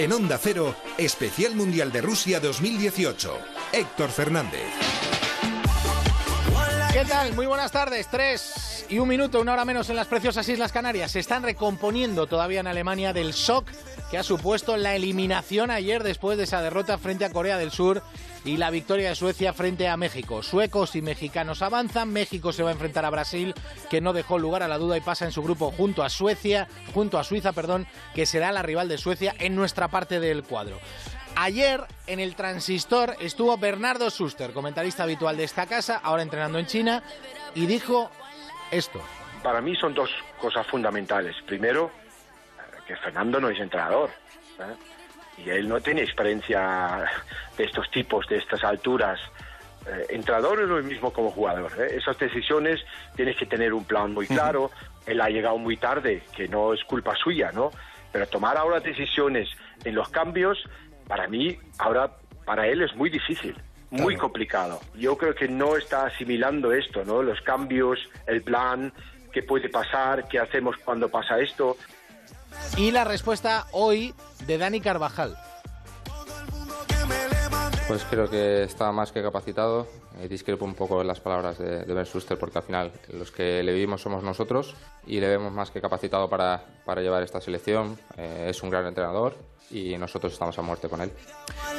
En Onda Cero, Especial Mundial de Rusia 2018. Héctor Fernández. ¿Qué tal? Muy buenas tardes. Tres y un minuto, una hora menos en las preciosas Islas Canarias. Se están recomponiendo todavía en Alemania del shock que ha supuesto la eliminación ayer después de esa derrota frente a Corea del Sur y la victoria de Suecia frente a México. Suecos y mexicanos avanzan, México se va a enfrentar a Brasil, que no dejó lugar a la duda y pasa en su grupo junto a Suecia, junto a Suiza, perdón, que será la rival de Suecia en nuestra parte del cuadro. Ayer en el transistor estuvo Bernardo Suster, comentarista habitual de esta casa, ahora entrenando en China, y dijo esto. Para mí son dos cosas fundamentales. Primero, que Fernando no es entrenador. ¿eh? y él no tiene experiencia de estos tipos, de estas alturas. Eh, entrenador es lo mismo como jugador. ¿eh? Esas decisiones tienes que tener un plan muy claro. Él ha llegado muy tarde, que no es culpa suya, ¿no? Pero tomar ahora decisiones en los cambios, para mí, ahora, para él es muy difícil, muy complicado. Yo creo que no está asimilando esto, ¿no? Los cambios, el plan, qué puede pasar, qué hacemos cuando pasa esto. Y la respuesta hoy de Dani Carvajal. Pues creo que está más que capacitado. Eh, discrepo un poco en las palabras de, de Ben Schuster porque al final los que le vivimos somos nosotros y le vemos más que capacitado para, para llevar esta selección. Eh, es un gran entrenador y nosotros estamos a muerte con él.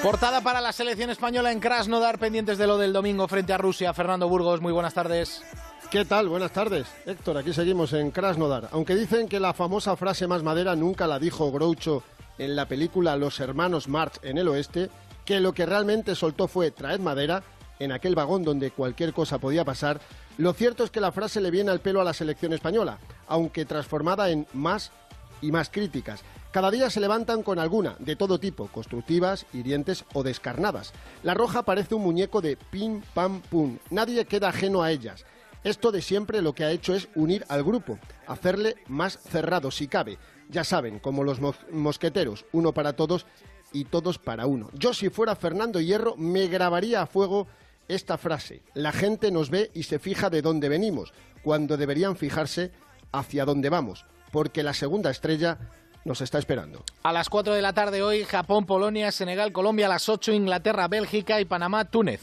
Portada para la selección española en Krasnodar, pendientes de lo del domingo frente a Rusia. Fernando Burgos, muy buenas tardes. ¿Qué tal? Buenas tardes. Héctor, aquí seguimos en Krasnodar. Aunque dicen que la famosa frase más madera nunca la dijo Groucho en la película Los hermanos Marx en el oeste, que lo que realmente soltó fue traed madera en aquel vagón donde cualquier cosa podía pasar, lo cierto es que la frase le viene al pelo a la selección española, aunque transformada en más y más críticas. Cada día se levantan con alguna, de todo tipo, constructivas, hirientes o descarnadas. La roja parece un muñeco de pim, pam, pum. Nadie queda ajeno a ellas. Esto de siempre lo que ha hecho es unir al grupo, hacerle más cerrado si cabe. Ya saben, como los mosqueteros, uno para todos y todos para uno. Yo si fuera Fernando Hierro me grabaría a fuego esta frase. La gente nos ve y se fija de dónde venimos, cuando deberían fijarse hacia dónde vamos, porque la segunda estrella nos está esperando. A las 4 de la tarde hoy, Japón, Polonia, Senegal, Colombia, a las 8, Inglaterra, Bélgica y Panamá, Túnez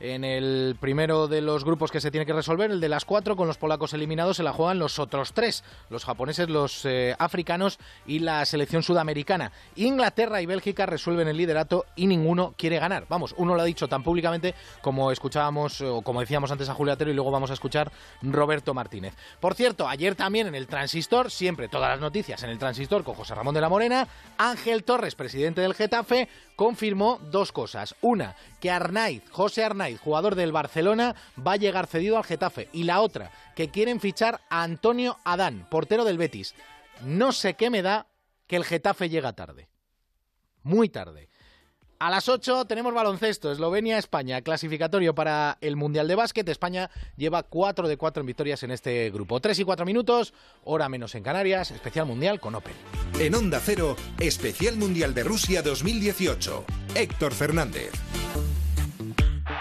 en el primero de los grupos que se tiene que resolver, el de las cuatro, con los polacos eliminados, se la juegan los otros tres, los japoneses, los eh, africanos y la selección sudamericana. Inglaterra y Bélgica resuelven el liderato y ninguno quiere ganar. Vamos, uno lo ha dicho tan públicamente como escuchábamos o como decíamos antes a Juliatero y luego vamos a escuchar Roberto Martínez. Por cierto, ayer también en el Transistor, siempre todas las noticias en el Transistor con José Ramón de la Morena, Ángel Torres, presidente del Getafe, confirmó dos cosas. Una, que Arnaiz, José Arnaiz, jugador del Barcelona, va a llegar cedido al Getafe. Y la otra, que quieren fichar a Antonio Adán, portero del Betis. No sé qué me da que el Getafe llega tarde. Muy tarde. A las 8 tenemos baloncesto, Eslovenia-España, clasificatorio para el Mundial de Básquet. España lleva 4 de 4 en victorias en este grupo. 3 y 4 minutos, hora menos en Canarias, especial mundial con Opel. En Onda Cero, especial mundial de Rusia 2018. Héctor Fernández.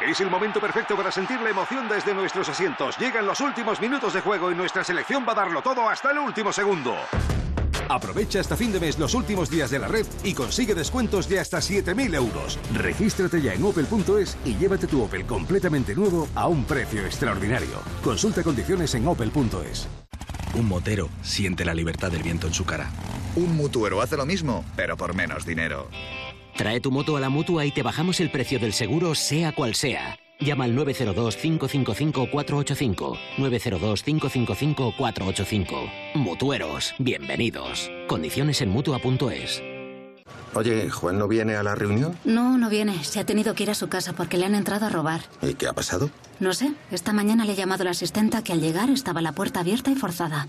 Es el momento perfecto para sentir la emoción desde nuestros asientos. Llegan los últimos minutos de juego y nuestra selección va a darlo todo hasta el último segundo. Aprovecha hasta fin de mes los últimos días de la red y consigue descuentos de hasta 7.000 euros. Regístrate ya en opel.es y llévate tu Opel completamente nuevo a un precio extraordinario. Consulta condiciones en opel.es. Un motero siente la libertad del viento en su cara. Un mutuero hace lo mismo, pero por menos dinero. Trae tu moto a la mutua y te bajamos el precio del seguro, sea cual sea. Llama al 902-555-485. 902-555-485. Mutueros, bienvenidos. Condiciones en mutua.es. Oye, ¿Juan no viene a la reunión? No, no viene. Se ha tenido que ir a su casa porque le han entrado a robar. ¿Y qué ha pasado? No sé. Esta mañana le he llamado a la asistenta que al llegar estaba la puerta abierta y forzada.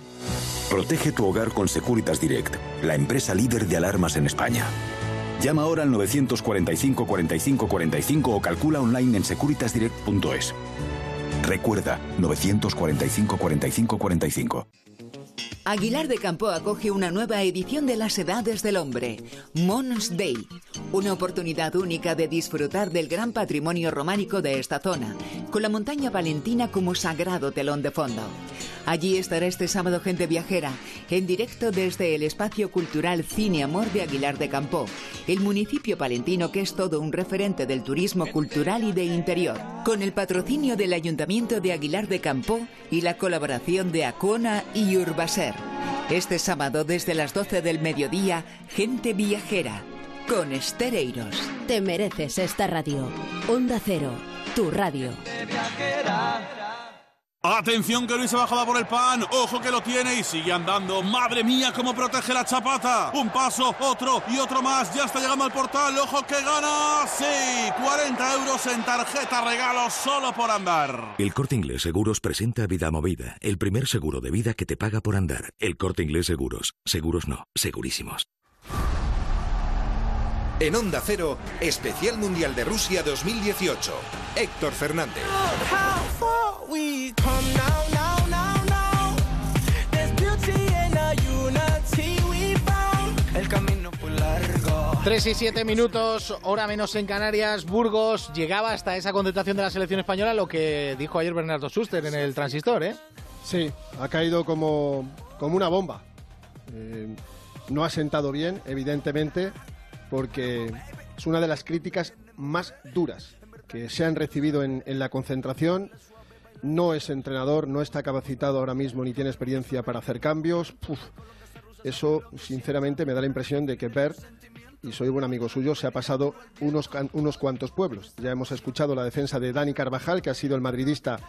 Protege tu hogar con Securitas Direct, la empresa líder de alarmas en España. Llama ahora al 945 45 45 o calcula online en securitasdirect.es. Recuerda, 945 45 45. Aguilar de Campo acoge una nueva edición de las Edades del Hombre, Mons Day, una oportunidad única de disfrutar del gran patrimonio románico de esta zona, con la montaña valentina como sagrado telón de fondo. Allí estará este sábado gente viajera, en directo desde el espacio cultural Cine Amor de Aguilar de Campo, el municipio palentino que es todo un referente del turismo cultural y de interior, con el patrocinio del Ayuntamiento de Aguilar de Campo y la colaboración de Acona y Urbaser. Este sábado desde las 12 del mediodía, gente viajera, con Estereiros. Te mereces esta radio. Onda Cero, tu radio. Atención que Luis se bajaba por el pan, ojo que lo tiene y sigue andando. Madre mía, cómo protege la chapata. Un paso, otro y otro más. Ya está llegando al portal, ojo que gana. Sí, 40 euros en tarjeta regalo solo por andar. El Corte Inglés Seguros presenta Vida Movida, el primer seguro de vida que te paga por andar. El Corte Inglés Seguros. Seguros no, segurísimos. En Onda Cero, Especial Mundial de Rusia 2018. Héctor Fernández. 3 y 7 minutos, hora menos en Canarias. Burgos llegaba hasta esa concentración de la selección española, lo que dijo ayer Bernardo Schuster en el transistor, ¿eh? Sí, ha caído como, como una bomba. Eh, no ha sentado bien, evidentemente, porque es una de las críticas más duras que se han recibido en, la concentración. No es entrenador, no está capacitado ahora mismo ni tiene experiencia para hacer cambios. Eso, sinceramente, me da la impresión de que Bert, y soy buen amigo suyo, se ha pasado unos, unos cuantos pueblos. Ya hemos escuchado la defensa de Dani Carvajal, que ha sido el madridista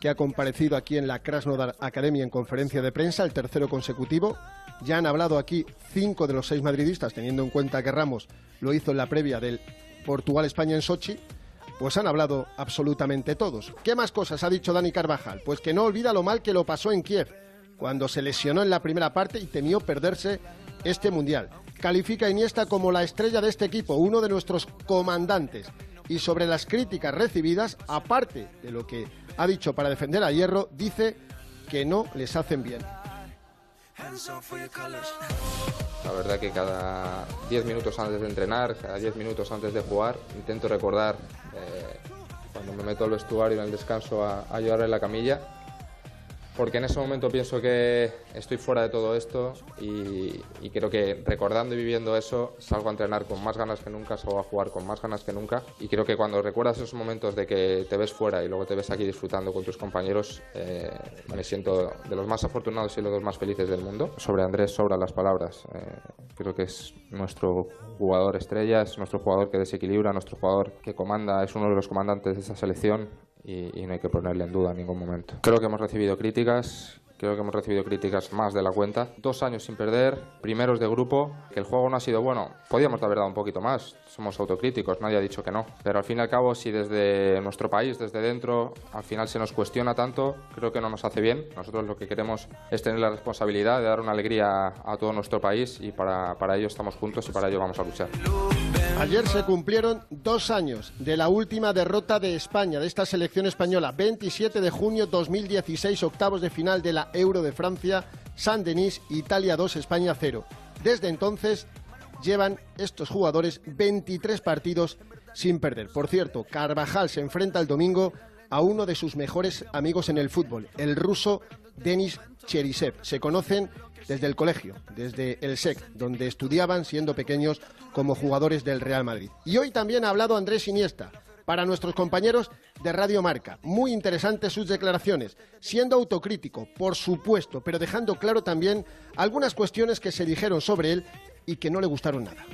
que ha comparecido aquí en la Krasnodar Academy en conferencia de prensa, el tercero consecutivo. Ya han hablado aquí cinco de los seis madridistas, teniendo en cuenta que Ramos lo hizo en la previa del Portugal-España en Sochi. Pues han hablado absolutamente todos. ¿Qué más cosas ha dicho Dani Carvajal? Pues que no olvida lo mal que lo pasó en Kiev, cuando se lesionó en la primera parte y temió perderse este mundial. Califica a Iniesta como la estrella de este equipo, uno de nuestros comandantes. Y sobre las críticas recibidas, aparte de lo que ha dicho para defender a Hierro, dice que no les hacen bien. La verdad que cada 10 minutos antes de entrenar, cada 10 minutos antes de jugar, intento recordar eh, cuando me meto al vestuario en el descanso a, a llorar en la camilla porque en ese momento pienso que estoy fuera de todo esto y, y, creo que recordando y viviendo eso salgo a entrenar con más ganas que nunca, salgo a jugar con más ganas que nunca. Y creo que cuando recuerdas esos momentos de que te ves fuera y luego te ves aquí disfrutando con tus compañeros, eh, me siento de los más afortunados y los más felices del mundo. Sobre Andrés sobran las palabras, eh, creo que es nuestro jugador estrella, es nuestro jugador que desequilibra, nuestro jugador que comanda, es uno de los comandantes de esa selección y, y, no hay que ponerle en duda en ningún momento. Creo que hemos recibido críticas, creo que hemos recibido críticas más de la cuenta. Dos años sin perder, primeros de grupo, que el juego no ha sido bueno. Podíamos haber dado un poquito más, somos autocríticos, nadie ha dicho que no. Pero al fin y al cabo, si desde nuestro país, desde dentro, al final se nos cuestiona tanto, creo que no nos hace bien. Nosotros lo que queremos es tener la responsabilidad de dar una alegría a todo nuestro país y para, para ello estamos juntos y para ello vamos a luchar. Ayer se cumplieron dos años de la última derrota de España, de esta selección española. 27 de junio 2016, octavos de final de la Euro de Francia, Saint-Denis, Italia 2, España 0. Desde entonces llevan estos jugadores 23 partidos sin perder. Por cierto, Carvajal se enfrenta el domingo a uno de sus mejores amigos en el fútbol, el ruso Denis Cherisev. Se conocen desde el colegio, desde el SEC, donde estudiaban siendo pequeños como jugadores del Real Madrid. Y hoy también ha hablado Andrés Iniesta para nuestros compañeros de Radio Marca. Muy interesantes sus declaraciones, siendo autocrítico, por supuesto, pero dejando claro también algunas cuestiones que se dijeron sobre él y que no le gustaron nada.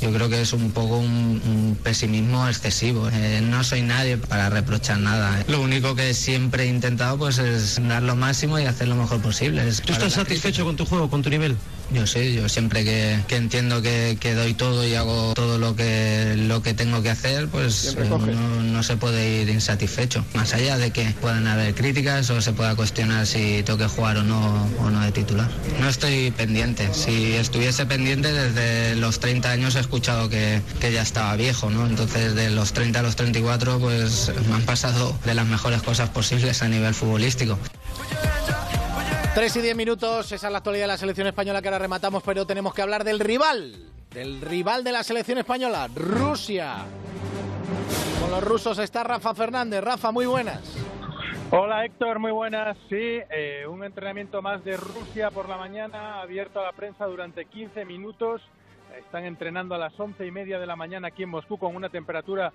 Yo creo que es un poco un, un pesimismo excesivo. Eh, no soy nadie para reprochar nada. Lo único que siempre he intentado pues es dar lo máximo y hacer lo mejor posible. ¿Tú estás satisfecho con tu juego, con tu nivel? Yo sí, yo siempre que, que entiendo que, que, doy todo y hago todo lo que lo que tengo que hacer, pues no, no, se puede ir insatisfecho. Más allá de que puedan haber críticas o se pueda cuestionar si tengo que jugar o no, o no de titular. No estoy pendiente. Si estuviese pendiente desde los 30 años he escuchado que, que ya estaba viejo, ¿no? Entonces de los 30 a los 34 pues me han pasado de las mejores cosas posibles a nivel futbolístico. 3 y 10 minutos, esa es la actualidad de la selección española que ahora rematamos, pero tenemos que hablar del rival, del rival de la selección española, Rusia. Con los rusos está Rafa Fernández. Rafa, muy buenas. Hola Héctor, muy buenas. Sí, eh, un entrenamiento más de Rusia por la mañana, abierto a la prensa durante 15 minutos. Están entrenando a las once y media de la mañana aquí en Moscú con una temperatura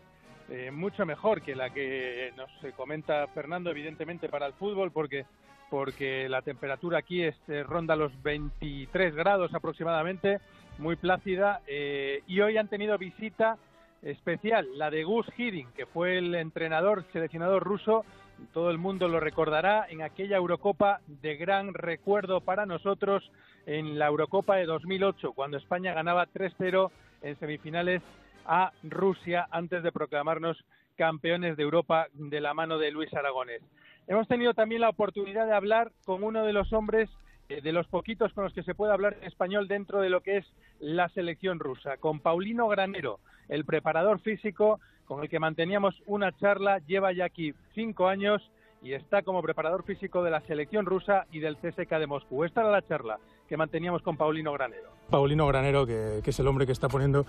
eh, mucho mejor que la que nos comenta Fernando, evidentemente para el fútbol, porque porque la temperatura aquí es, eh, ronda los 23 grados aproximadamente, muy plácida. y hoy han tenido visita especial, la de Gus Hiddink, que fue el entrenador, seleccionador ruso todo el mundo lo recordará en aquella Eurocopa de gran recuerdo para nosotros en la Eurocopa de 2008, cuando España ganaba 3-0 en semifinales a Rusia antes de proclamarnos campeones de Europa de la mano de Luis Aragonés. Hemos tenido también la oportunidad de hablar con uno de los hombres eh, de los poquitos con los que se puede hablar en español dentro de lo que es la selección rusa, con Paulino Granero, el preparador físico con el que manteníamos una charla, lleva ya aquí cinco años y está como preparador físico de la selección rusa y del CSK de Moscú. Esta era la charla que manteníamos con Paulino Granero. Paulino Granero, que, es el hombre que está poniendo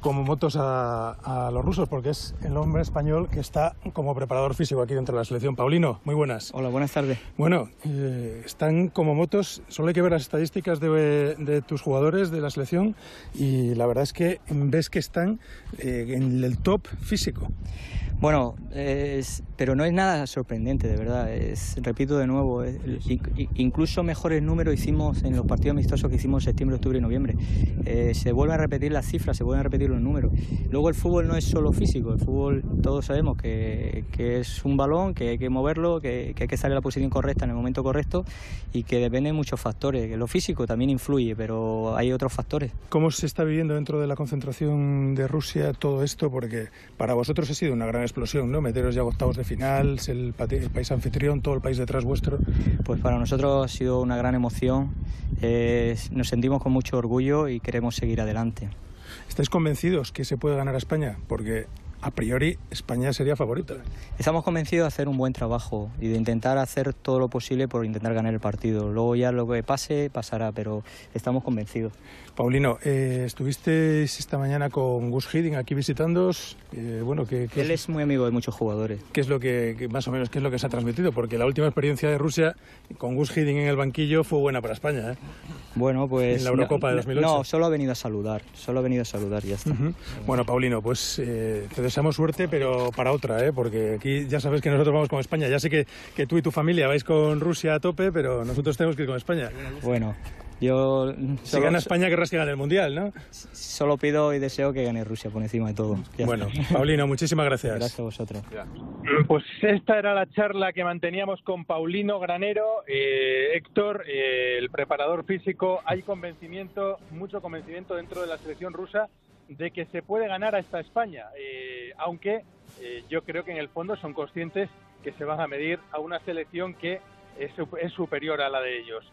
como motos a, los rusos, porque es el hombre español que está como preparador físico aquí dentro de la selección. Paulino, muy buenas. Hola, buenas tardes. Bueno, eh, están como motos, solo hay que ver las estadísticas de, tus jugadores de la selección y la verdad es que ves que están eh, en el top físico. Bueno, pero no es nada sorprendente, de verdad. Es, repito de nuevo, incluso mejores números hicimos en los partidos amistosos que hicimos en septiembre, octubre y noviembre. Eh, se vuelven a repetir las cifras, se vuelven a repetir los números. Luego el fútbol no es solo físico, el fútbol todos sabemos que, es un balón, que hay que moverlo, que, hay que salir a la posición correcta en el momento correcto y que depende de muchos factores. Lo físico también influye, pero hay otros factores. ¿Cómo se está viviendo dentro de la concentración de Rusia todo esto? Porque para vosotros ha sido una gran explosión, ¿no? Meteros ya octavos de final, el, el país anfitrión, todo el país detrás vuestro. Pues para nosotros ha sido una gran emoción. Eh, nos sentimos con mucho orgullo y queremos seguir adelante. ¿Estáis convencidos que se puede ganar a España? Porque a priori España sería favorita. Estamos convencidos de hacer un buen trabajo y de intentar hacer todo lo posible por intentar ganar el partido. Luego ya lo que pase, pasará, pero estamos convencidos. Paulino, eh, estuvisteis esta mañana con Gus Hiddink aquí visitándoos. Eh, bueno, que, Él es muy amigo de muchos jugadores. ¿Qué es lo que, más o menos, qué es lo que se ha transmitido? Porque la última experiencia de Rusia con Gus Hiddink en el banquillo fue buena para España. ¿eh? Bueno, pues... En la Eurocopa de 2008. No, solo ha venido a saludar, solo ha venido a saludar y ya está. Bueno, Paulino, pues eh, te deseamos suerte, pero para otra, ¿eh? porque aquí ya sabes que nosotros vamos con España. Ya sé que, que tú y tu familia vais con Rusia a tope, pero nosotros tenemos que ir con España. Bueno, yo si gana España querrás que gane el mundial, ¿no? Solo pido y deseo que gane Rusia por encima de todo. bueno, Paulino, muchísimas gracias. Gracias a vosotros. Pues esta era la charla que manteníamos con Paulino Granero, eh, Héctor, eh, el preparador físico. Hay convencimiento, mucho convencimiento dentro de la selección rusa de que se puede ganar a esta España, eh, aunque yo creo que en el fondo son conscientes que se van a medir a una selección que es, es superior a la de ellos.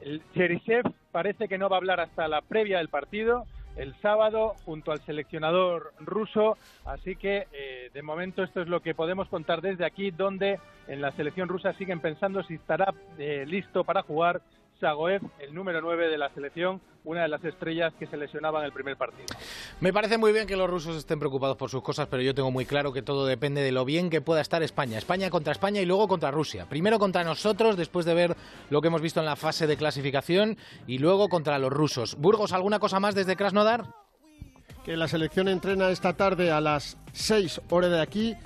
El Cherisev parece que no va a hablar hasta la previa del partido, el sábado, junto al seleccionador ruso. Así que, eh, de momento, esto es lo que podemos contar desde aquí, donde en la selección rusa siguen pensando si estará eh, listo para jugar Sagoev, el número 9 de la selección, una de las estrellas que se lesionaba en el primer partido. Me parece muy bien que los rusos estén preocupados por sus cosas, pero yo tengo muy claro que todo depende de lo bien que pueda estar España. España contra España y luego contra Rusia. Primero contra nosotros, después de ver lo que hemos visto en la fase de clasificación, y luego contra los rusos. Burgos, ¿alguna cosa más desde Krasnodar? Que la selección entrena esta tarde a las 6 horas de aquí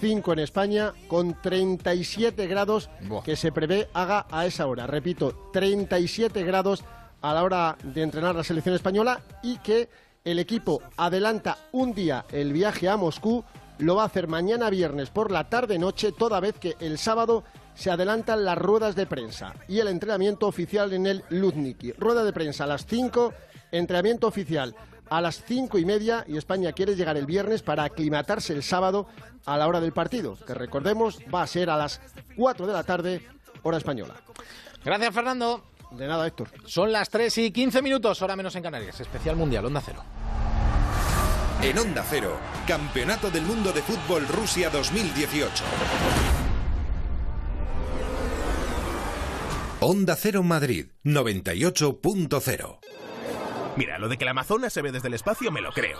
5 en España, con 37 grados que se prevé haga a esa hora. Repito, 37 grados a la hora de entrenar la selección española y que el equipo adelanta un día el viaje a Moscú, lo va a hacer mañana viernes por la tarde-noche, toda vez que el sábado se adelantan las ruedas de prensa y el entrenamiento oficial en el Luzniki. Rueda de prensa a las 5, entrenamiento oficial a las cinco y media y España quiere llegar el viernes para aclimatarse el sábado a la hora del partido, que recordemos va a ser a las 4 de la tarde, hora española. Gracias, Fernando. De nada, Héctor. Son las 3 y 15 minutos, hora menos en Canarias. Especial Mundial, Onda Cero. En Onda Cero, Campeonato del Mundo de Fútbol Rusia 2018. Onda Cero Madrid 98.0. Mira, lo de que la Amazonas se ve desde el espacio me lo creo.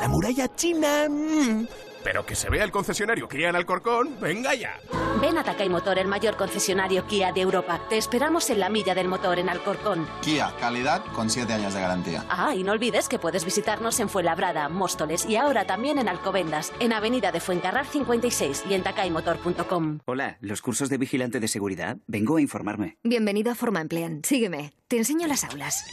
La muralla china... Mm, pero que se vea el concesionario Kia en Alcorcón, venga ya. Ven a Takay Motor, el mayor concesionario Kia de Europa. Te esperamos en la milla del motor en Alcorcón. Kia, calidad con 7 años de garantía. Ah, y no olvides que puedes visitarnos en Fuenlabrada, Móstoles y ahora también en Alcobendas, en Avenida de Fuencarral 56 y en takaymotor.com. Hola, los cursos de vigilante de seguridad. Vengo a informarme. Bienvenido a Forma Emplean. Sígueme. Te enseño las aulas.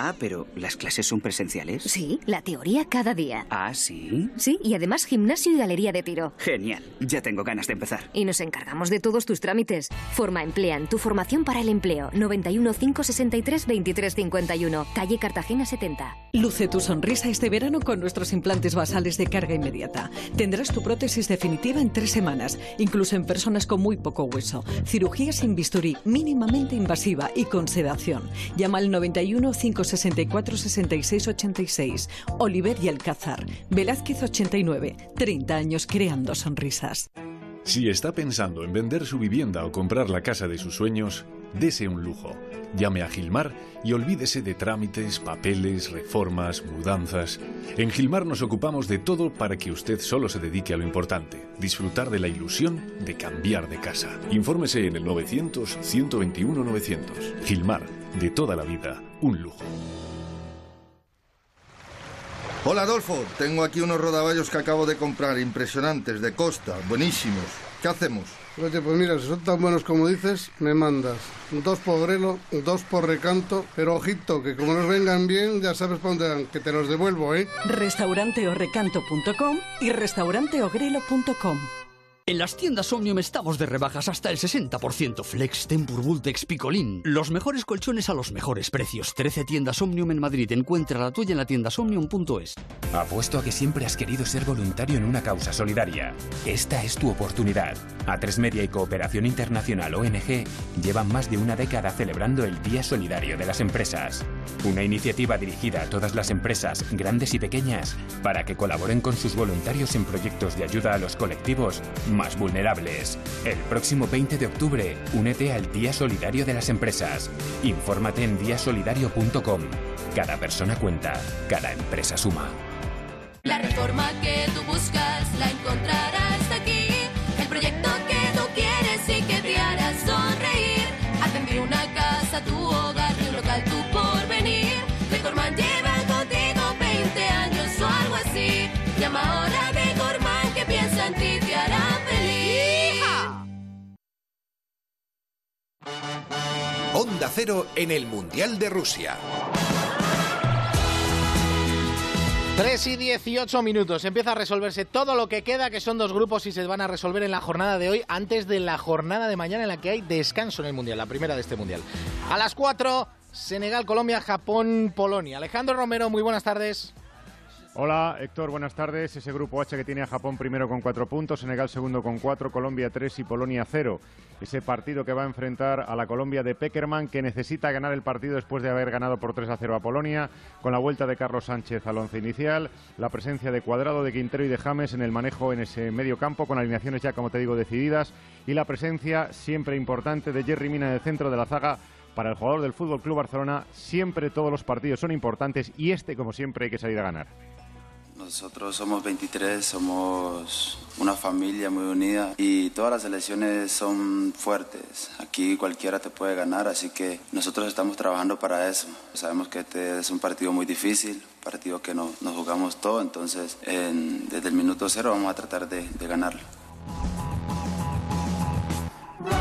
Ah, pero ¿las clases son presenciales? Sí, la teoría cada día. Ah, sí. Sí, y además gimnasio y galería de tiro. Genial, ya tengo ganas de empezar. Y nos encargamos de todos tus trámites. Forma Emplean, tu formación para el empleo. 91 563 2351, calle Cartagena 70. Luce tu sonrisa este verano con nuestros implantes basales de carga inmediata. Tendrás tu prótesis definitiva en tres semanas, incluso en personas con muy poco hueso. Cirugía sin bisturí, mínimamente invasiva y con sedación. Llama al 91 563 64 66 86. Oliver y Alcázar. Velázquez 89. 30 años creando sonrisas. Si está pensando en vender su vivienda o comprar la casa de sus sueños, dese un lujo. Llame a Gilmar y olvídese de trámites, papeles, reformas, mudanzas. En Gilmar nos ocupamos de todo para que usted solo se dedique a lo importante, disfrutar de la ilusión de cambiar de casa. Infórmese en el 900 121 900. Gilmar, de toda la vida, un lujo. Hola Adolfo, tengo aquí unos rodaballos que acabo de comprar, impresionantes, de costa, buenísimos. ¿Qué hacemos? Oye, pues mira, si son tan buenos como dices, me mandas. Dos por grelo, dos por recanto, pero ojito, que como nos vengan bien, ya sabes para dónde van, que te los devuelvo, ¿eh? Restauranteorecanto.com y restauranteogrelo.com en las tiendas Omnium estamos de rebajas hasta el 60%. Flex, Tempur, Vultex, Picolín. Los mejores colchones a los mejores precios. 13 tiendas Omnium en Madrid. Encuentra la tuya en la tienda omnium.es. Apuesto a que siempre has querido ser voluntario en una causa solidaria. Esta es tu oportunidad. A3 Media y Cooperación Internacional ONG llevan más de una década celebrando el Día Solidario de las Empresas. Una iniciativa dirigida a todas las empresas, grandes y pequeñas, para que colaboren con sus voluntarios en proyectos de ayuda a los colectivos más vulnerables. El próximo 20 de octubre, únete al Día Solidario de las Empresas. Infórmate en diasolidario.com. Cada persona cuenta, cada empresa suma. La reforma que tú buscas la encontrarás Onda Cero en el Mundial de Rusia. 3 y 18 minutos. Empieza a resolverse todo lo que queda, que son dos grupos y se van a resolver en la jornada de hoy, antes de la jornada de mañana en la que hay descanso en el Mundial, la primera de este Mundial. A las 4, Senegal, Colombia, Japón, Polonia. Alejandro Romero, muy buenas tardes. Hola Héctor, buenas tardes. Ese grupo H que tiene a Japón primero con cuatro puntos, Senegal segundo con cuatro, Colombia tres y Polonia cero. Ese partido que va a enfrentar a la Colombia de Peckerman que necesita ganar el partido después de haber ganado por 3 a 0 a Polonia, con la vuelta de Carlos Sánchez al once inicial, la presencia de Cuadrado, de Quintero y de James en el manejo en ese medio campo, con alineaciones ya, como te digo, decididas, y la presencia siempre importante de Jerry Mina en el centro de la zaga para el jugador del Fútbol Club Barcelona. Siempre todos los partidos son importantes y este, como siempre, hay que salir a ganar. Nosotros somos 23, somos una familia muy unida y todas las elecciones son fuertes. Aquí cualquiera te puede ganar, así que nosotros estamos trabajando para eso. Sabemos que este es un partido muy difícil, partido que nos, jugamos todo, entonces desde el minuto cero vamos a tratar de, de ganarlo.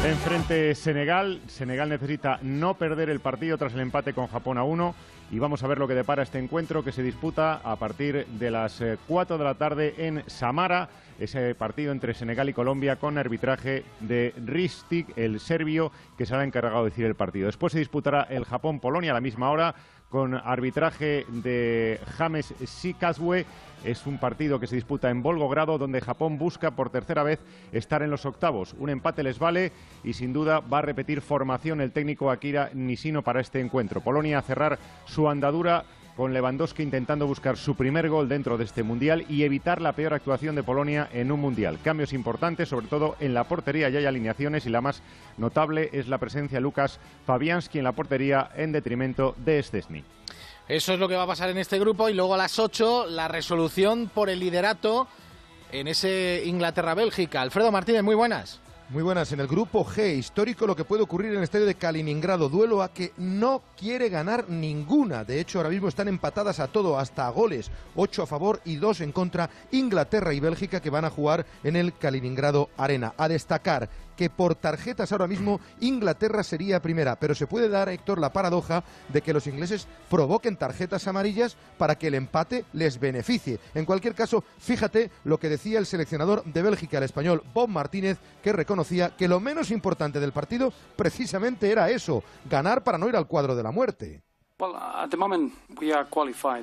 Enfrente Senegal. Senegal necesita no perder el partido tras el empate con Japón a 1 y vamos a ver lo que depara este encuentro que se disputa a partir de las 4 eh, de la tarde en Samara. Ese partido entre Senegal y Colombia con arbitraje de Ristic, el serbio, que será encargado de decir el partido. Después se disputará el Japón-Polonia a la misma hora con arbitraje de James Sikazwe. Es un partido que se disputa en Volgogrado, donde Japón busca por tercera vez estar en los octavos. Un empate les vale y sin duda va a repetir formación el técnico Akira Nishino para este encuentro. Polonia a cerrar su andadura con Lewandowski intentando buscar su primer gol dentro de este Mundial y evitar la peor actuación de Polonia en un Mundial. Cambios importantes, sobre todo en la portería ya hay alineaciones y la más notable es la presencia de Lucas Fabianski en la portería en detrimento de Stesny. Eso es lo que va a pasar en este grupo y luego a las 8 la resolución por el liderato en ese Inglaterra-Bélgica. Alfredo Martínez, muy buenas. Muy buenas. En el grupo G, histórico lo que puede ocurrir en el estadio de Kaliningrado. Duelo a que no quiere ganar ninguna. De hecho, ahora mismo están empatadas a todo, hasta a goles. Ocho a favor y dos en contra. Inglaterra y Bélgica que van a jugar en el Kaliningrado Arena. A destacar que por tarjetas ahora mismo Inglaterra sería primera, pero se puede dar, Héctor, la paradoja de que los ingleses provoquen tarjetas amarillas para que el empate les beneficie. En cualquier caso, fíjate lo que decía el seleccionador de Bélgica, el español Bob Martínez, que reconocía que lo menos importante del partido precisamente era eso, ganar para no ir al cuadro de la muerte.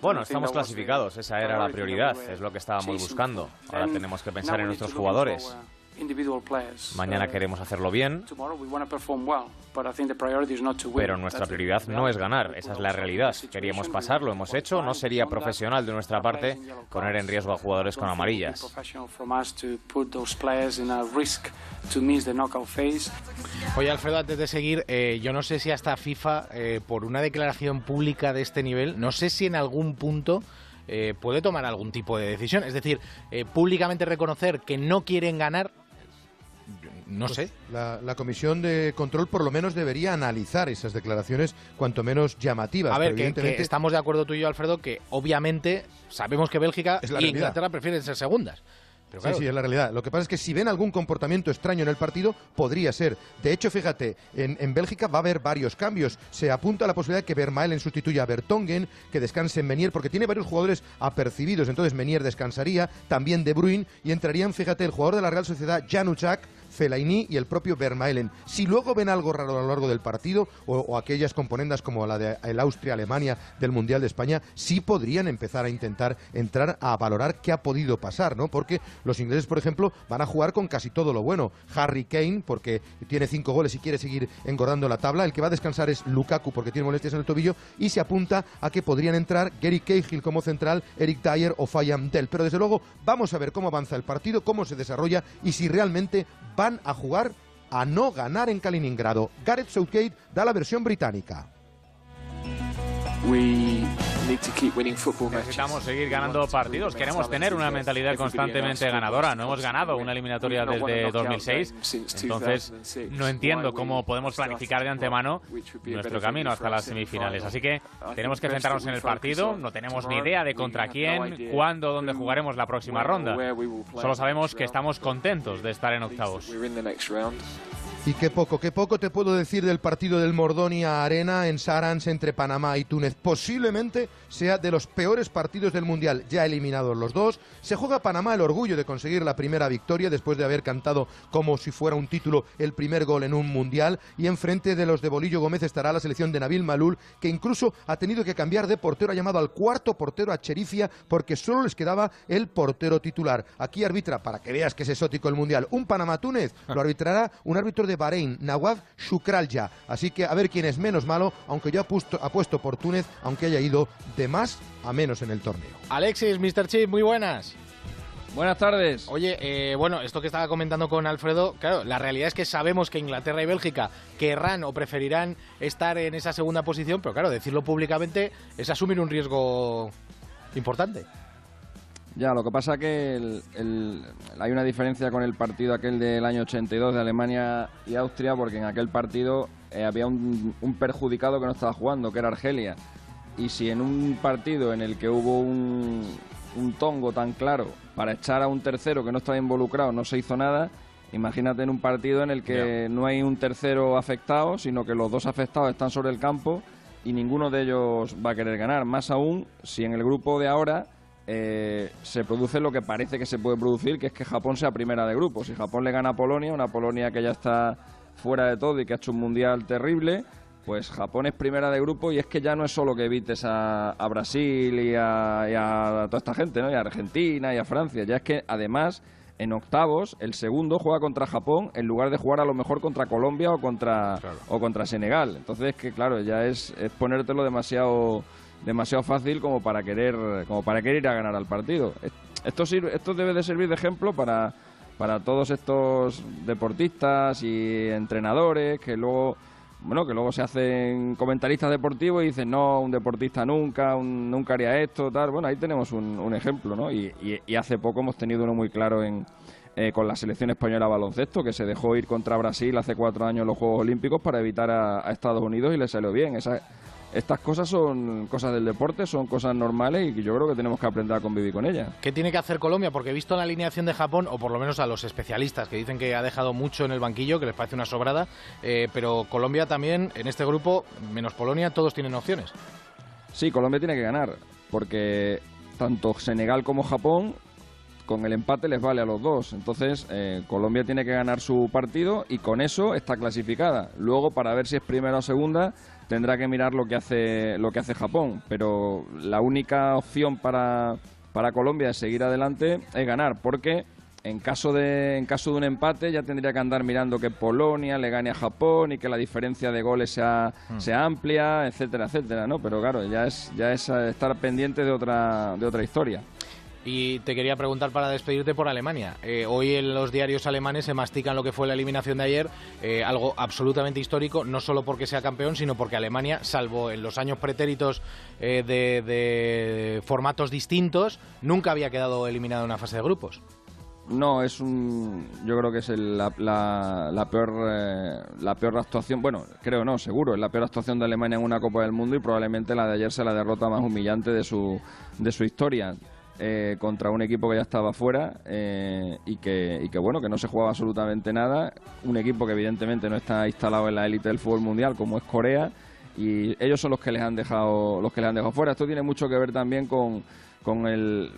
Bueno, estamos clasificados, esa era la prioridad, es lo que estábamos buscando. Ahora tenemos que pensar en nuestros jugadores. Mañana queremos hacerlo bien, pero nuestra prioridad no es ganar, esa es la realidad. Queríamos pasar, lo hemos hecho, no sería profesional de nuestra parte poner en riesgo a jugadores con amarillas. Oye, Alfredo, antes de seguir, eh, yo no sé si hasta FIFA, eh, por una declaración pública de este nivel, no sé si en algún punto eh, puede tomar algún tipo de decisión. Es decir, públicamente reconocer que no quieren ganar no pues sé. La, Comisión de Control por lo menos debería analizar esas declaraciones cuanto menos llamativas. A ver, que, estamos de acuerdo tú y yo, Alfredo, que obviamente sabemos que Bélgica y Inglaterra prefieren ser segundas. sí, sí, es la realidad. Lo que pasa es que si ven algún comportamiento extraño en el partido, podría ser. De hecho, fíjate, en, Bélgica va a haber varios cambios. Se apunta a la posibilidad de que Vermaelen sustituya a Bertongen, que descanse en Menier, porque tiene varios jugadores apercibidos. Entonces Menier descansaría, también De Bruyne, y entrarían, fíjate, el jugador de la Real Sociedad, Januchak, Fellaini y el propio Vermaelen. Si luego ven algo raro a lo largo del partido o, aquellas componendas como la de el Austria-Alemania del Mundial de España, sí podrían empezar a intentar entrar a valorar qué ha podido pasar, ¿no? Porque los ingleses, por ejemplo, van a jugar con casi todo lo bueno. Harry Kane, porque tiene cinco goles y quiere seguir engordando la tabla. El que va a descansar es Lukaku, porque tiene molestias en el tobillo. Y se apunta a que podrían entrar Gary Cahill como central, Eric Dyer o Fayam Del. Pero desde luego, vamos a ver cómo avanza el partido, cómo se desarrolla y si realmente va van a jugar a no ganar en Kaliningrado. Gareth Southgate da la versión británica. Necesitamos seguir ganando partidos. Queremos tener una mentalidad constantemente ganadora. No hemos ganado una eliminatoria desde 2006. Entonces, no entiendo cómo podemos planificar de antemano nuestro camino hasta las semifinales. Así que tenemos que centrarnos en el partido. No tenemos ni idea de contra quién, cuándo, dónde jugaremos la próxima ronda. Solo sabemos que estamos contentos de estar en octavos. Y qué poco, qué poco te puedo decir del partido del Mordonia Arena en Sarans entre Panamá y Túnez. Posiblemente sea de los peores partidos del Mundial, ya eliminados los dos. Se juega Panamá el orgullo de conseguir la primera victoria después de haber cantado como si fuera un título el primer gol en un Mundial. Y enfrente de los de Bolillo Gómez estará la selección de Nabil Malul, que incluso ha tenido que cambiar de portero, ha llamado al cuarto portero a Cherifia porque solo les quedaba el portero titular. Aquí arbitra, para que veas que es exótico el Mundial, un Panamá-Túnez. Lo arbitrará un árbitro de Bahrein, Nawab Shukralja. Así que a ver quién es menos malo, aunque yo apuesto, apuesto por Túnez, aunque haya ido de más a menos en el torneo. Alexis, Mr. Chip, muy buenas. Buenas tardes. Oye, eh, bueno, esto que estaba comentando con Alfredo, claro, la realidad es que sabemos que Inglaterra y Bélgica querrán o preferirán estar en esa segunda posición, pero claro, decirlo públicamente es asumir un riesgo importante. Ya, lo que pasa que hay una diferencia con el partido aquel del año 82 de Alemania y Austria, porque en aquel partido eh, había un, perjudicado que no estaba jugando, que era Argelia. Y si en un partido en el que hubo un, tongo tan claro para echar a un tercero que no estaba involucrado no se hizo nada, imagínate en un partido en el que no hay un tercero afectado, sino que los dos afectados están sobre el campo y ninguno de ellos va a querer ganar. Más aún si en el grupo de ahora eh, se produce lo que parece que se puede producir, que es que Japón sea primera de grupo. Si Japón le gana a Polonia, una Polonia que ya está fuera de todo y que ha hecho un mundial terrible, pues Japón es primera de grupo y es que ya no es solo que evites a, Brasil y a, toda esta gente, ¿no? y a Argentina y a Francia, ya es que además en octavos el segundo juega contra Japón en lugar de jugar a lo mejor contra Colombia o contra, o contra Senegal. Entonces, que claro, ya es, es ponértelo demasiado demasiado fácil como para querer como para querer ir a ganar al partido. Esto sirve, esto debe de servir de ejemplo para para todos estos deportistas y entrenadores que luego bueno, que luego se hacen comentaristas deportivos y dicen, no, un deportista nunca, nunca haría esto, tal. Bueno, ahí tenemos un, ejemplo, ¿no? Y, hace poco hemos tenido uno muy claro en, eh, con la selección española baloncesto, que se dejó ir contra Brasil hace cuatro años en los Juegos Olímpicos para evitar a, a Estados Unidos y le salió bien. Esa, estas cosas son cosas del deporte, son cosas normales y yo creo que tenemos que aprender a convivir con ellas. ¿Qué tiene que hacer Colombia? Porque he visto la alineación de Japón, o por lo menos a los especialistas, que dicen que ha dejado mucho en el banquillo, que les parece una sobrada, eh, pero Colombia también, en este grupo, menos Polonia, todos tienen opciones. Sí, Colombia tiene que ganar, porque tanto Senegal como Japón con el empate les vale a los dos. Entonces, eh, Colombia tiene que ganar su partido y con eso está clasificada. Luego, para ver si es primera o segunda, tendrá que mirar lo que hace lo que hace Japón, pero la única opción para, para Colombia de seguir adelante es ganar, porque en caso de en caso de un empate ya tendría que andar mirando que Polonia le gane a Japón y que la diferencia de goles sea, hmm. sea amplia, etcétera, etcétera, ¿no? Pero claro, ya es ya es estar pendiente de otra de otra historia. Y te quería preguntar para despedirte por Alemania. Eh, hoy en los diarios alemanes se mastican lo que fue la eliminación de ayer, eh, algo absolutamente histórico, no solo porque sea campeón, sino porque Alemania, salvo en los años pretéritos eh, de, formatos distintos, nunca había quedado eliminado en una fase de grupos. No, es un. Yo creo que es la, la, peor la peor actuación. Bueno, creo no, seguro. Es la peor actuación de Alemania en una Copa del Mundo y probablemente la de ayer sea la derrota más humillante de su, de su historia. Eh, contra un equipo que ya estaba fuera eh, y, que, y que bueno que no se jugaba absolutamente nada. Un equipo que evidentemente no está instalado en la élite del fútbol mundial como es Corea y ellos son los que les han dejado los que les han dejado fuera. Esto tiene mucho que ver también con, con el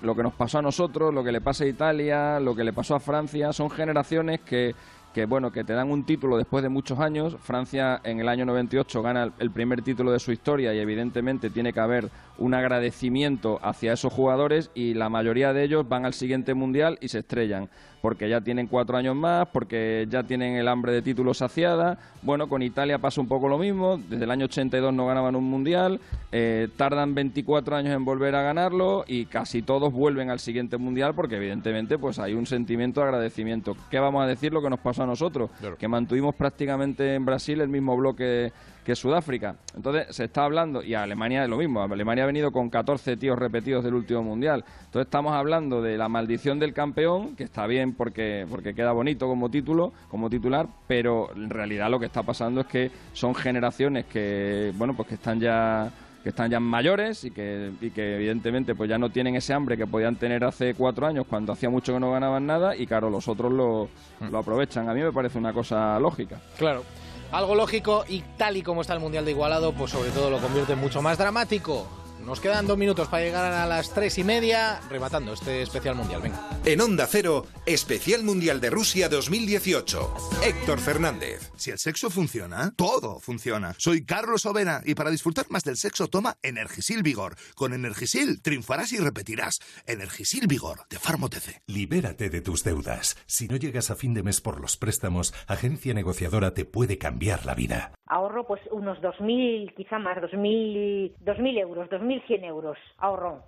lo que nos pasó a nosotros lo que le pasa a Italia lo que le pasó a Francia. Son generaciones que que bueno, que te dan un título después de muchos años. Francia en el año 98 gana el primer título de su historia y evidentemente tiene que haber un agradecimiento hacia esos jugadores y la mayoría de ellos van al siguiente mundial y se estrellan porque ya tienen cuatro años más, porque ya tienen el hambre de títulos saciada. Bueno, con Italia pasa un poco lo mismo, desde el año 82 no ganaban un mundial, eh, tardan 24 años en volver a ganarlo y casi todos vuelven al siguiente mundial porque evidentemente pues hay un sentimiento de agradecimiento. ¿Qué vamos a decir lo que nos pasó a nosotros? Que mantuvimos prácticamente en Brasil el mismo bloque que Sudáfrica. Entonces se está hablando, y a Alemania es lo mismo, Alemania ha venido con 14 tíos repetidos del último mundial. Entonces estamos hablando de la maldición del campeón, que está bien porque, porque queda bonito como título, como titular, pero en realidad lo que está pasando es que son generaciones que, bueno, pues que están ya que están ya mayores y que, y que evidentemente pues ya no tienen ese hambre que podían tener hace cuatro años cuando hacía mucho que no ganaban nada y claro, los otros lo, lo aprovechan. A mí me parece una cosa lógica. Claro. Algo lógico y tal y como está el Mundial de Igualado, pues sobre todo lo convierte en mucho más dramático. Nos quedan dos minutos para llegar a las tres y media, rematando este especial mundial. Venga. En Onda Cero, especial mundial de Rusia 2018. Héctor Fernández. Si el sexo funciona, todo funciona. Soy Carlos Ovena y para disfrutar más del sexo toma Energisil Vigor. Con Energisil triunfarás y repetirás. Energisil Vigor de Farmotece. Libérate de tus deudas. Si no llegas a fin de mes por los préstamos, Agencia Negociadora te puede cambiar la vida. Ahorro pues unos 2.000, quizá más, 2.000 euros, 2.000 1.100 euros ahorro.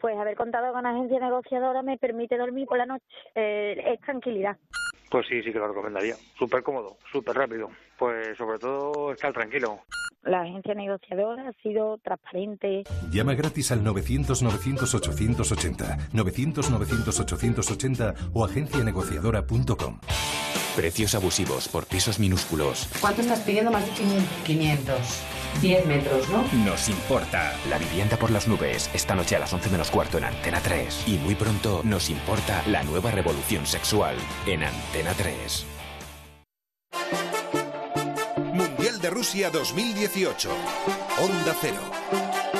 Pues haber contado con agencia negociadora me permite dormir por la noche. Eh, es tranquilidad. Pues sí, sí que lo recomendaría. Súper cómodo, súper rápido. Pues sobre todo estar tranquilo. La agencia negociadora ha sido transparente. Llama gratis al 900-900-880, 900-900-880 o agencianegociadora.com. Precios abusivos por pisos minúsculos. ¿Cuánto estás pidiendo? Más de 500. 500. 10 metros, ¿no? Nos importa. La vivienda por las nubes, esta noche a las 11 menos cuarto en Antena 3. Y muy pronto nos importa la nueva revolución sexual en Antena 3. Mundial de Rusia 2018. Onda Cero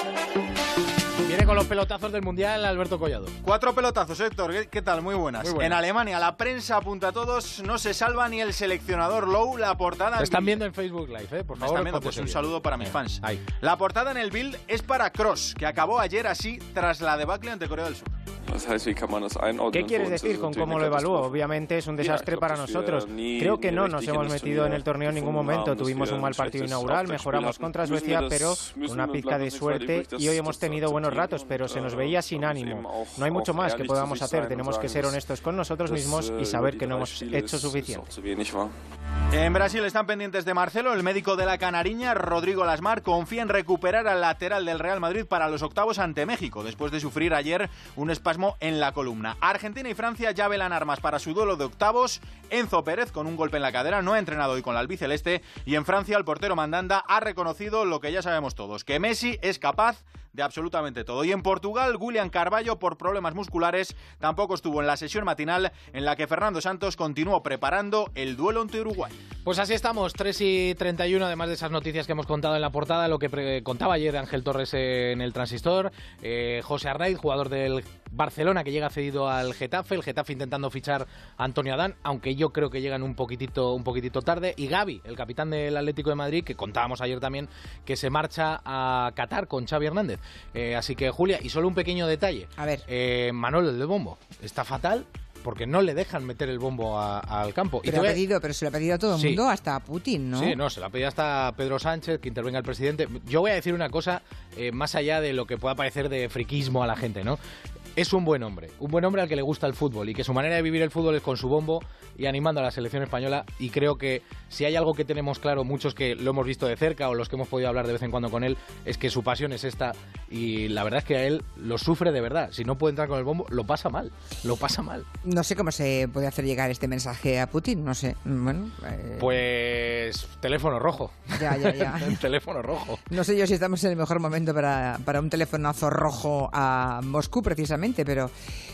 con los pelotazos del Mundial, Alberto Collado. Cuatro pelotazos, Héctor. ¿Qué, tal? Muy buenas. En Alemania, la prensa apunta a todos, no se salva ni el seleccionador Low. La portada. están viendo en Facebook Live, ¿eh? Por favor. pues un saludo para mis fans. La portada en el Bild es para Cross, que acabó ayer así tras la debacle ante Corea del Sur. ¿Qué quieres decir con cómo lo evalúo? Obviamente es un desastre para nosotros. Creo que no nos hemos metido en el torneo en ningún momento. Tuvimos un mal partido inaugural, mejoramos contra Suecia, pero con una pizca de suerte y hoy hemos tenido buenos ratos, pero se nos veía sin ánimo. No hay mucho más que podamos hacer. Tenemos que ser honestos con nosotros mismos y saber que no hemos hecho suficiente. En Brasil están pendientes de Marcelo, el médico de la Canariña, Rodrigo Lasmar, confía en recuperar al lateral del Real Madrid para los octavos ante México, después de sufrir ayer un espasmo en la columna. Argentina y Francia ya velan armas para su duelo de octavos. Enzo Pérez, con un golpe en la cadera, no ha entrenado hoy con la albiceleste. Y en Francia, el portero Mandanda ha reconocido lo que ya sabemos todos, que Messi es capaz de absolutamente todo. Y en Portugal, William Carballo, por problemas musculares, tampoco estuvo en la sesión matinal en la que Fernando Santos continuó preparando el duelo ante Uruguay. Pues así estamos, 3 y 31, además de esas noticias que hemos contado en la portada, lo que contaba ayer Ángel Torres en el transistor, eh, José Arnaiz, jugador del Barcelona que llega cedido al Getafe, el Getafe intentando fichar a Antonio Adán, aunque yo creo que llegan un poquitito, un poquitito tarde, y Gaby, el capitán del Atlético de Madrid, que contábamos ayer también, que se marcha a Qatar con Xavi Hernández. Eh, así que Julia, y solo un pequeño detalle. A ver. Eh, Manuel, el de bombo, está fatal, porque no le dejan meter el bombo al campo. Pero, ha pedido, pero se lo ha pedido a todo el mundo, hasta a Putin, ¿no? Sí, no, se lo ha pedido hasta Pedro Sánchez, que intervenga el presidente. Yo voy a decir una cosa, eh, más allá de lo que pueda parecer de friquismo a la gente, ¿no? Es un buen hombre, un buen hombre al que le gusta el fútbol y que su manera de vivir el fútbol es con su bombo y animando a la selección española y creo que si hay algo que tenemos claro muchos que lo hemos visto de cerca o los que hemos podido hablar de vez en cuando con él es que su pasión es esta y la verdad es que a él lo sufre de verdad, si no puede entrar con el bombo lo pasa mal, lo pasa mal. No sé cómo se puede hacer llegar este mensaje a Putin, no sé, bueno... Eh, pues teléfono rojo. Ya, ya, ya. teléfono rojo. No sé yo si estamos en el mejor momento para, para un telefonazo rojo a Moscú precisamente pero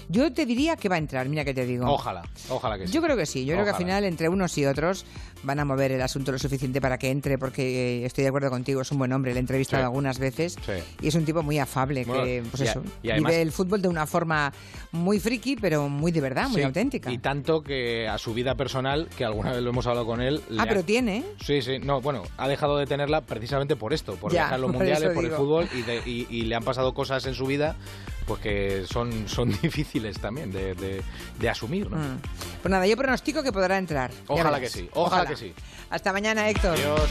yo te diría que va a entrar, mira que te digo. Ojalá, ojalá que sí. Yo creo que sí, yo creo que al final entre unos y otros van a mover el asunto lo suficiente para que entre, porque eh, estoy de acuerdo contigo, es un buen hombre, le he entrevistado algunas veces y es un tipo muy afable, que pues eso, vive el fútbol de una forma muy friki, pero muy de verdad, muy auténtica. Y tanto que a su vida personal, que alguna vez lo hemos hablado con él... Ah, pero tiene. Sí, sí, no, bueno, ha dejado de tenerla precisamente por esto, por dejar los mundiales, por el fútbol y, y le han pasado cosas en su vida pues que son, son difíciles también de, de, asumir. ¿no? Mm. Pues nada, yo pronostico que podrá entrar. Ojalá que sí, ojalá, ojalá, que sí. Hasta mañana, Héctor. Adiós.